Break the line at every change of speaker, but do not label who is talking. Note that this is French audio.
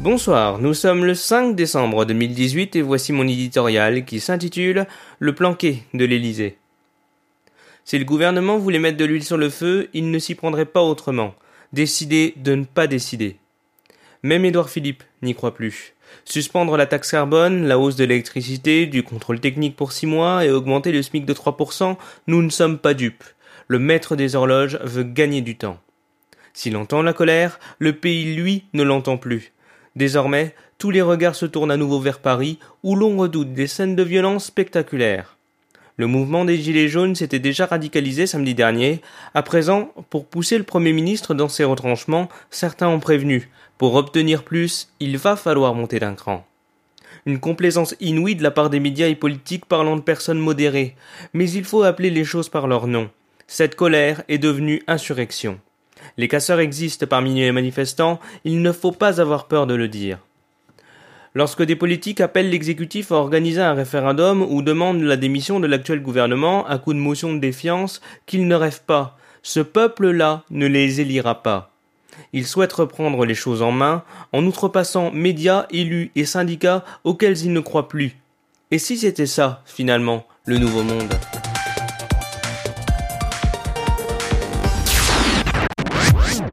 Bonsoir, nous sommes le 5 décembre 2018 et voici mon éditorial qui s'intitule Le planqué de l'Élysée. Si le gouvernement voulait mettre de l'huile sur le feu, il ne s'y prendrait pas autrement. Décider de ne pas décider. Même Édouard Philippe n'y croit plus. Suspendre la taxe carbone, la hausse de l'électricité, du contrôle technique pour six mois et augmenter le SMIC de 3%, nous ne sommes pas dupes. Le maître des horloges veut gagner du temps. S'il entend la colère, le pays, lui, ne l'entend plus. Désormais, tous les regards se tournent à nouveau vers Paris, où l'on redoute des scènes de violence spectaculaires. Le mouvement des Gilets jaunes s'était déjà radicalisé samedi dernier. À présent, pour pousser le Premier ministre dans ses retranchements, certains ont prévenu. Pour obtenir plus, il va falloir monter d'un cran. Une complaisance inouïe de la part des médias et politiques parlant de personnes modérées. Mais il faut appeler les choses par leur nom. Cette colère est devenue insurrection. Les casseurs existent parmi les manifestants, il ne faut pas avoir peur de le dire. Lorsque des politiques appellent l'exécutif à organiser un référendum ou demandent la démission de l'actuel gouvernement à coup de motion de défiance, qu'ils ne rêvent pas. Ce peuple-là ne les élira pas. Ils souhaitent reprendre les choses en main en outrepassant médias, élus et syndicats auxquels ils ne croient plus. Et si c'était ça, finalement, le nouveau monde?